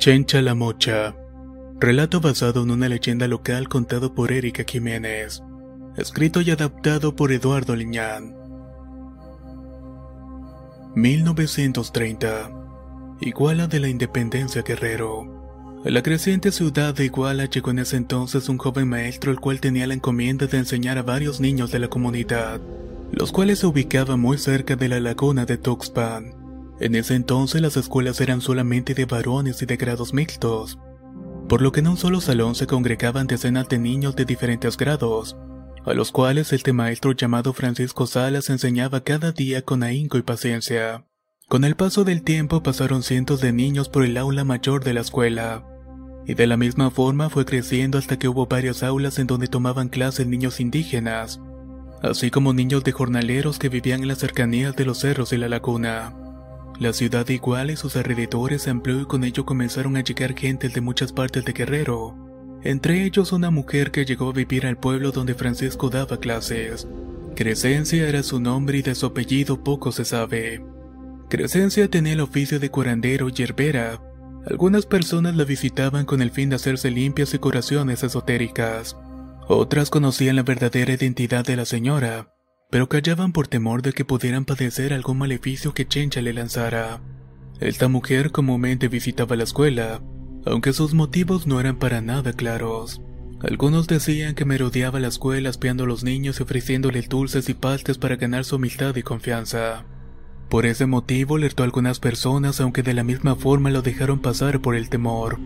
Chencha la Mocha. Relato basado en una leyenda local contado por Erika Jiménez. Escrito y adaptado por Eduardo Liñán. 1930. Iguala de la Independencia Guerrero. A la creciente ciudad de Iguala llegó en ese entonces un joven maestro el cual tenía la encomienda de enseñar a varios niños de la comunidad, los cuales se ubicaban muy cerca de la laguna de Tuxpan. En ese entonces las escuelas eran solamente de varones y de grados mixtos, por lo que en un solo salón se congregaban decenas de niños de diferentes grados, a los cuales este maestro llamado Francisco Salas enseñaba cada día con ahínco y paciencia. Con el paso del tiempo pasaron cientos de niños por el aula mayor de la escuela, y de la misma forma fue creciendo hasta que hubo varias aulas en donde tomaban clases niños indígenas, así como niños de jornaleros que vivían en las cercanías de los cerros y la laguna. La ciudad de y sus alrededores se amplió y con ello comenzaron a llegar gentes de muchas partes de Guerrero, entre ellos una mujer que llegó a vivir al pueblo donde Francisco daba clases. Crescencia era su nombre y de su apellido poco se sabe. Crescencia tenía el oficio de curandero y hierbera. Algunas personas la visitaban con el fin de hacerse limpias y curaciones esotéricas. Otras conocían la verdadera identidad de la señora, pero callaban por temor de que pudieran padecer algún maleficio que Chencha le lanzara. Esta mujer comúnmente visitaba la escuela, aunque sus motivos no eran para nada claros. Algunos decían que merodeaba la escuela espiando a los niños y ofreciéndoles dulces y pastes para ganar su amistad y confianza. Por ese motivo alertó a algunas personas aunque de la misma forma lo dejaron pasar por el temor,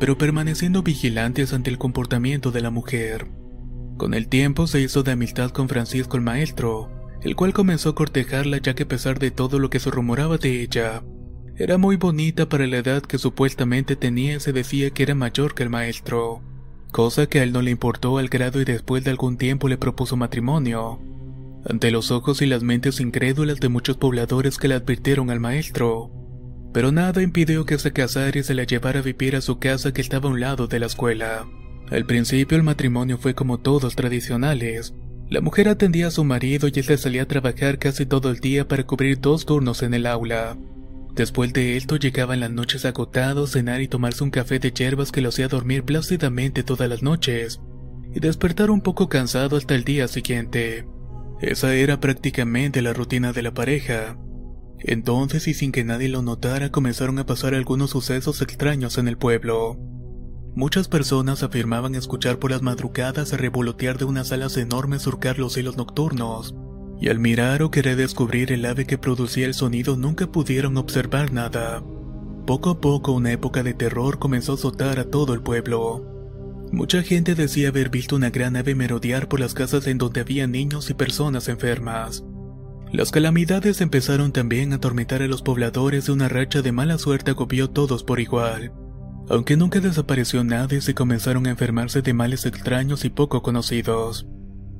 pero permaneciendo vigilantes ante el comportamiento de la mujer. Con el tiempo se hizo de amistad con Francisco el maestro, el cual comenzó a cortejarla ya que a pesar de todo lo que se rumoraba de ella, era muy bonita para la edad que supuestamente tenía y se decía que era mayor que el maestro, cosa que a él no le importó al grado y después de algún tiempo le propuso matrimonio. Ante los ojos y las mentes incrédulas de muchos pobladores que le advirtieron al maestro, pero nada impidió que se casara y se la llevara a vivir a su casa que estaba a un lado de la escuela. Al principio el matrimonio fue como todos tradicionales. La mujer atendía a su marido y él salía a trabajar casi todo el día para cubrir dos turnos en el aula. Después de esto llegaba en las noches agotado, cenar y tomarse un café de hierbas que lo hacía dormir plácidamente todas las noches, y despertar un poco cansado hasta el día siguiente. Esa era prácticamente la rutina de la pareja. Entonces y sin que nadie lo notara comenzaron a pasar algunos sucesos extraños en el pueblo. Muchas personas afirmaban escuchar por las madrugadas a revolotear de unas alas enormes surcar los cielos nocturnos, y al mirar o querer descubrir el ave que producía el sonido nunca pudieron observar nada. Poco a poco una época de terror comenzó a azotar a todo el pueblo. Mucha gente decía haber visto una gran ave merodear por las casas en donde había niños y personas enfermas. Las calamidades empezaron también a atormentar a los pobladores de una racha de mala suerte agobió todos por igual. Aunque nunca desapareció nadie, se comenzaron a enfermarse de males extraños y poco conocidos,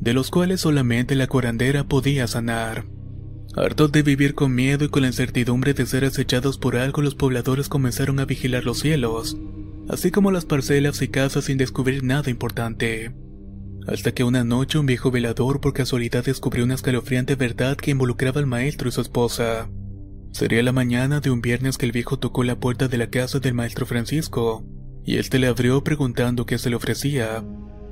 de los cuales solamente la curandera podía sanar. Hartos de vivir con miedo y con la incertidumbre de ser acechados por algo, los pobladores comenzaron a vigilar los cielos, así como las parcelas y casas sin descubrir nada importante. Hasta que una noche un viejo velador por casualidad descubrió una escalofriante verdad que involucraba al maestro y su esposa. Sería la mañana de un viernes que el viejo tocó la puerta de la casa del maestro Francisco, y éste le abrió preguntando qué se le ofrecía.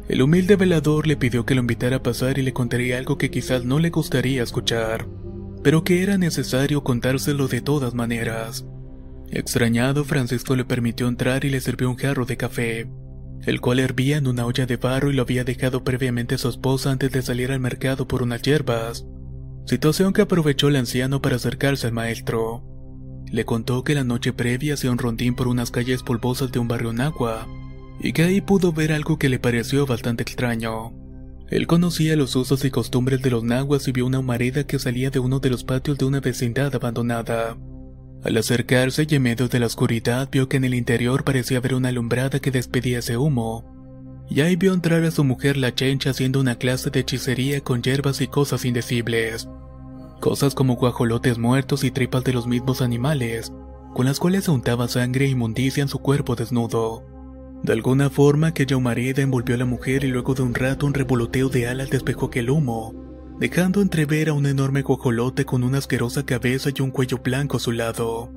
El humilde velador le pidió que lo invitara a pasar y le contaría algo que quizás no le gustaría escuchar, pero que era necesario contárselo de todas maneras. Extrañado, Francisco le permitió entrar y le sirvió un jarro de café. el cual hervía en una olla de barro y lo había dejado previamente su esposa antes de salir al mercado por unas hierbas, situación que aprovechó el anciano para acercarse al maestro. Le contó que la noche previa hacía un rondín por unas calles polvosas de un barrio en agua, y que ahí pudo ver algo que le pareció bastante extraño. Él conocía los usos y costumbres de los nahuas y vio una humareda que salía de uno de los patios de una vecindad abandonada. Al acercarse y en medio de la oscuridad vio que en el interior parecía haber una alumbrada que despedía ese humo. Y ahí vio entrar a su mujer la chencha haciendo una clase de hechicería con hierbas y cosas indecibles. Cosas como guajolotes muertos y tripas de los mismos animales, con las cuales untaba sangre e inmundicia en su cuerpo desnudo. De alguna forma aquella humareda envolvió a la mujer y luego de un rato un revoloteo de alas despejó aquel humo, dejando entrever a un enorme guajolote con una asquerosa cabeza y un cuello blanco a su lado,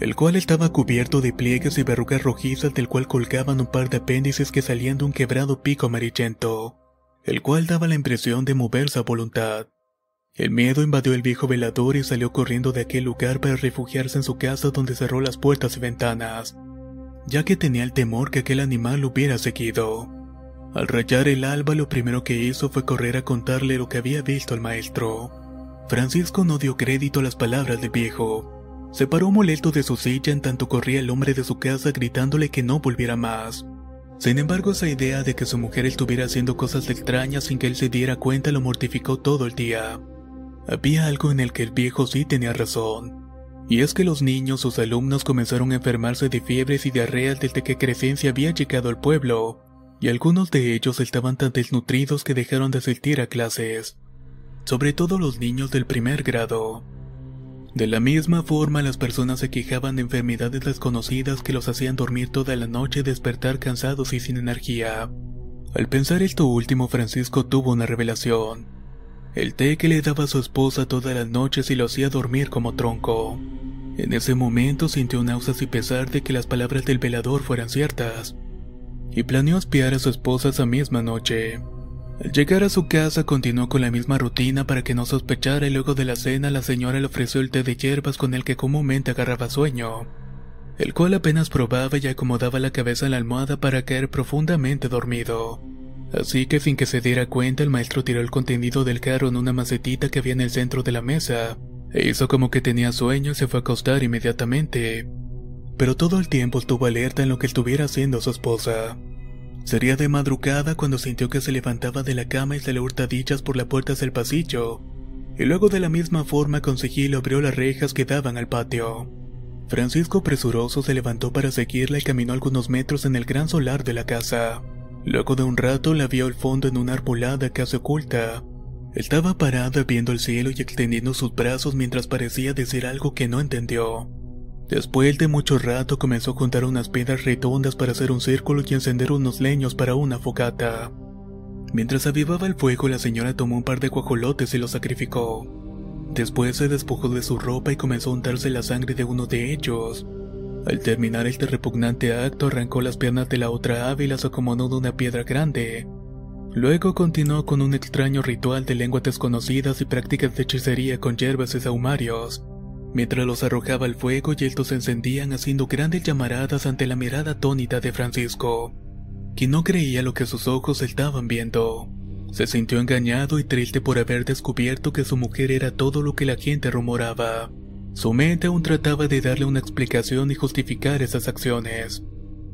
el cual estaba cubierto de pliegues y verrugas rojizas del cual colgaban un par de apéndices que salían de un quebrado pico amarillento, el cual daba la impresión de moverse a voluntad. El miedo invadió el viejo velador y salió corriendo de aquel lugar para refugiarse en su casa donde cerró las puertas y ventanas ya que tenía el temor que aquel animal lo hubiera seguido. Al rayar el alba lo primero que hizo fue correr a contarle lo que había visto al maestro. Francisco no dio crédito a las palabras del viejo. Se paró molesto de su silla en tanto corría el hombre de su casa gritándole que no volviera más. Sin embargo, esa idea de que su mujer estuviera haciendo cosas extrañas sin que él se diera cuenta lo mortificó todo el día. Había algo en el que el viejo sí tenía razón. Y es que los niños, sus alumnos, comenzaron a enfermarse de fiebres y diarreas desde que Crescencia había llegado al pueblo, y algunos de ellos estaban tan desnutridos que dejaron de asistir a clases, sobre todo los niños del primer grado. De la misma forma, las personas se quejaban de enfermedades desconocidas que los hacían dormir toda la noche y despertar cansados y sin energía. Al pensar esto último, Francisco tuvo una revelación. El té que le daba a su esposa todas las noches y lo hacía dormir como tronco. En ese momento sintió náuseas y pesar de que las palabras del velador fueran ciertas, y planeó espiar a su esposa esa misma noche. Al llegar a su casa continuó con la misma rutina para que no sospechara y luego de la cena la señora le ofreció el té de hierbas con el que comúnmente agarraba sueño, el cual apenas probaba y acomodaba la cabeza en la almohada para caer profundamente dormido. Así que sin que se diera cuenta el maestro tiró el contenido del carro en una macetita que había en el centro de la mesa, e hizo como que tenía sueño y se fue a acostar inmediatamente. Pero todo el tiempo estuvo alerta en lo que estuviera haciendo su esposa. Sería de madrugada cuando sintió que se levantaba de la cama y se le hurtadillas por las puertas del pasillo, y luego de la misma forma con sigilo abrió las rejas que daban al patio. Francisco presuroso se levantó para seguirla y caminó algunos metros en el gran solar de la casa. Luego de un rato la vio al fondo en una arbolada casi oculta, estaba parada viendo el cielo y extendiendo sus brazos mientras parecía decir algo que no entendió. Después de mucho rato comenzó a juntar unas piedras redondas para hacer un círculo y encender unos leños para una fogata. Mientras avivaba el fuego, la señora tomó un par de guajolotes y los sacrificó. Después se despojó de su ropa y comenzó a untarse la sangre de uno de ellos. Al terminar este repugnante acto, arrancó las piernas de la otra ave y las acomodó en una piedra grande. Luego continuó con un extraño ritual de lenguas desconocidas y prácticas de hechicería con hierbas y sahumarios, mientras los arrojaba al fuego y estos se encendían haciendo grandes llamaradas ante la mirada atónita de Francisco, quien no creía lo que sus ojos estaban viendo. Se sintió engañado y triste por haber descubierto que su mujer era todo lo que la gente rumoraba. Su mente aún trataba de darle una explicación y justificar esas acciones.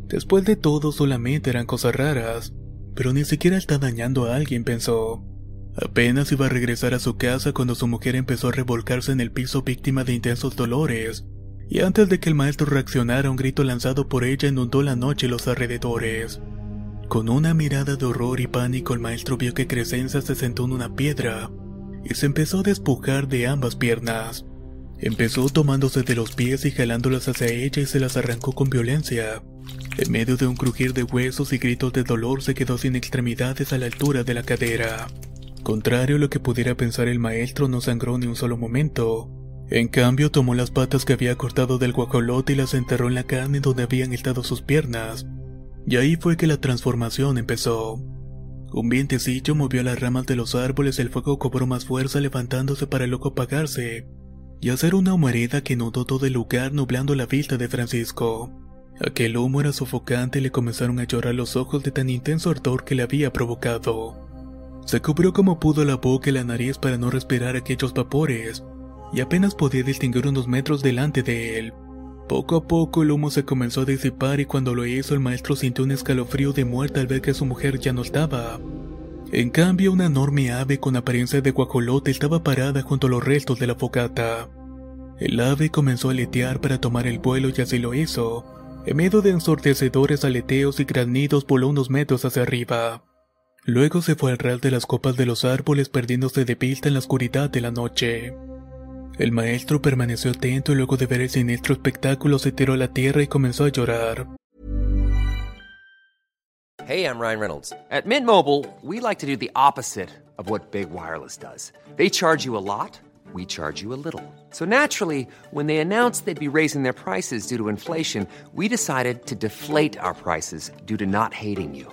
Después de todo solamente eran cosas raras, pero ni siquiera está dañando a alguien, pensó. Apenas iba a regresar a su casa cuando su mujer empezó a revolcarse en el piso víctima de intensos dolores, y antes de que el maestro reaccionara un grito lanzado por ella inundó la noche los alrededores. Con una mirada de horror y pánico el maestro vio que Crescenza se sentó en una piedra y se empezó a despojar de ambas piernas. Empezó tomándose de los pies y jalándolas hacia ella y se las arrancó con violencia. En medio de un crujir de huesos y gritos de dolor se quedó sin extremidades a la altura de la cadera. Contrario a lo que pudiera pensar el maestro, no sangró ni un solo momento. En cambio, tomó las patas que había cortado del guajolote y las enterró en la carne donde habían estado sus piernas. Y ahí fue que la transformación empezó. Un vientecillo movió las ramas de los árboles, el fuego cobró más fuerza levantándose para luego apagarse y hacer una humareda que inundó todo el lugar nublando la vista de Francisco. Aquel humo era sofocante y le comenzaron a llorar los ojos de tan intenso ardor que le había provocado. Se cubrió como pudo la boca y la nariz para no respirar aquellos vapores, y apenas podía distinguir unos metros delante de él. Poco a poco el humo se comenzó a disipar y cuando lo hizo el maestro sintió un escalofrío de muerte al ver que su mujer ya no estaba. En cambio, una enorme ave con apariencia de guajolote estaba parada junto a los restos de la fogata. El ave comenzó a aletear para tomar el vuelo y así lo hizo. En medio de ensordecedores aleteos y granidos voló unos metros hacia arriba. Luego se fue al ras de las copas de los árboles perdiéndose de vista en la oscuridad de la noche. El maestro permaneció atento y luego de ver el siniestro espectáculo se tiró a la tierra y comenzó a llorar. Hey, I'm Ryan Reynolds. At Mint Mobile, we like to do the opposite of what Big Wireless does. They charge you a lot, we charge you a little. So naturally, when they announced they'd be raising their prices due to inflation, we decided to deflate our prices due to not hating you.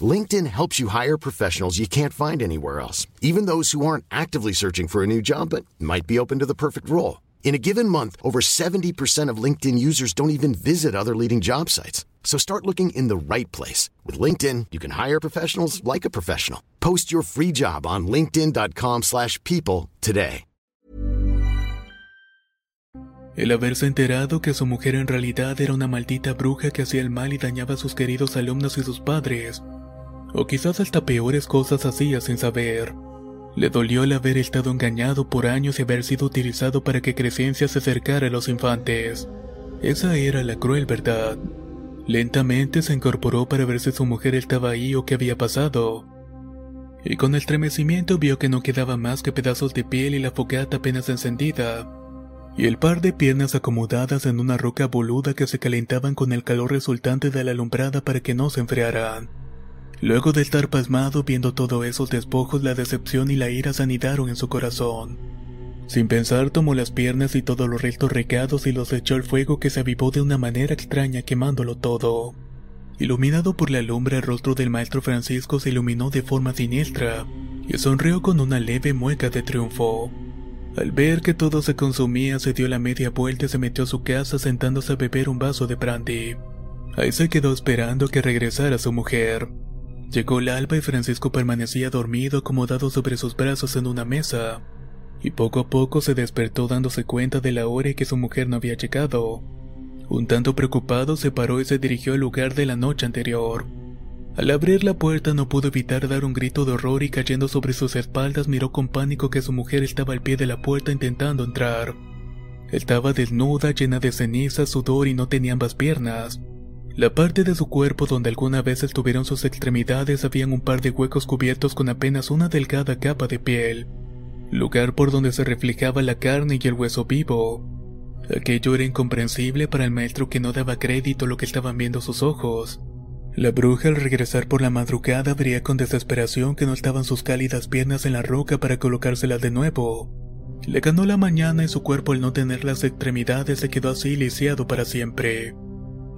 LinkedIn helps you hire professionals you can't find anywhere else, even those who aren't actively searching for a new job but might be open to the perfect role. In a given month, over 70% of LinkedIn users don't even visit other leading job sites. So start looking in the right place. With LinkedIn, you can hire professionals like a professional. Post your free job on linkedin.com slash people today. El haberse enterado que su mujer en realidad era una maldita bruja que hacía el mal y dañaba a sus queridos alumnos y sus padres, o quizás hasta peores cosas hacía sin saber. Le dolió el haber estado engañado por años y haber sido utilizado para que Crescencia se acercara a los infantes. Esa era la cruel verdad. Lentamente se incorporó para ver si su mujer estaba ahí o qué había pasado. Y con estremecimiento vio que no quedaba más que pedazos de piel y la fogata apenas encendida. Y el par de piernas acomodadas en una roca boluda que se calentaban con el calor resultante de la alumbrada para que no se enfriaran. Luego de estar pasmado viendo todos esos despojos, la decepción y la ira se anidaron en su corazón. Sin pensar tomó las piernas y todos los restos recados y los echó al fuego que se avivó de una manera extraña quemándolo todo. Iluminado por la lumbre el rostro del maestro Francisco se iluminó de forma siniestra y sonrió con una leve mueca de triunfo. Al ver que todo se consumía, se dio la media vuelta y se metió a su casa sentándose a beber un vaso de brandy. Ahí se quedó esperando que regresara su mujer. Llegó el alba y Francisco permanecía dormido acomodado sobre sus brazos en una mesa, y poco a poco se despertó dándose cuenta de la hora y que su mujer no había llegado. Un tanto preocupado se paró y se dirigió al lugar de la noche anterior. Al abrir la puerta no pudo evitar dar un grito de horror y cayendo sobre sus espaldas miró con pánico que su mujer estaba al pie de la puerta intentando entrar. Estaba desnuda, llena de ceniza, sudor y no tenía ambas piernas. La parte de su cuerpo donde alguna vez estuvieron sus extremidades habían un par de huecos cubiertos con apenas una delgada capa de piel, lugar por donde se reflejaba la carne y el hueso vivo. Aquello era incomprensible para el maestro que no daba crédito a lo que estaban viendo sus ojos. La bruja al regresar por la madrugada vería con desesperación que no estaban sus cálidas piernas en la roca para colocárselas de nuevo. Le ganó la mañana y su cuerpo al no tener las extremidades se quedó así lisiado para siempre.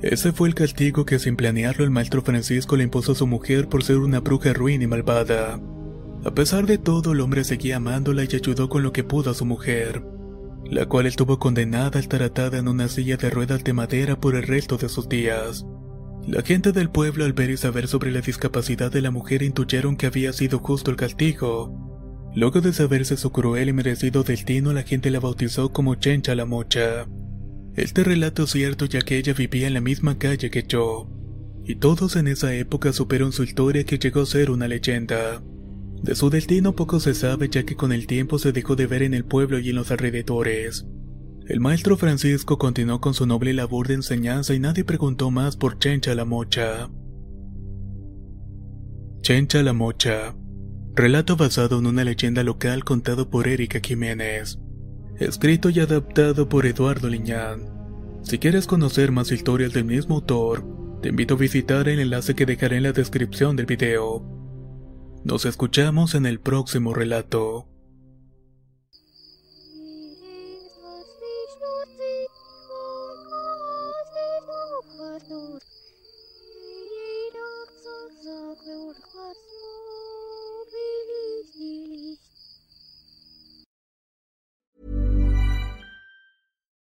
Ese fue el castigo que sin planearlo el maestro Francisco le impuso a su mujer por ser una bruja ruin y malvada. A pesar de todo, el hombre seguía amándola y ayudó con lo que pudo a su mujer, la cual estuvo condenada a estar atada en una silla de ruedas de madera por el resto de sus días. La gente del pueblo al ver y saber sobre la discapacidad de la mujer intuyeron que había sido justo el castigo. Luego de saberse su cruel y merecido destino, la gente la bautizó como Chencha la Mocha. Este relato es cierto ya que ella vivía en la misma calle que yo, y todos en esa época supieron su historia que llegó a ser una leyenda. De su destino poco se sabe ya que con el tiempo se dejó de ver en el pueblo y en los alrededores. El maestro Francisco continuó con su noble labor de enseñanza y nadie preguntó más por Chencha la Mocha. Chencha la Mocha. Relato basado en una leyenda local contado por Erika Jiménez. Escrito y adaptado por Eduardo Liñán. Si quieres conocer más historias del mismo autor, te invito a visitar el enlace que dejaré en la descripción del video. Nos escuchamos en el próximo relato.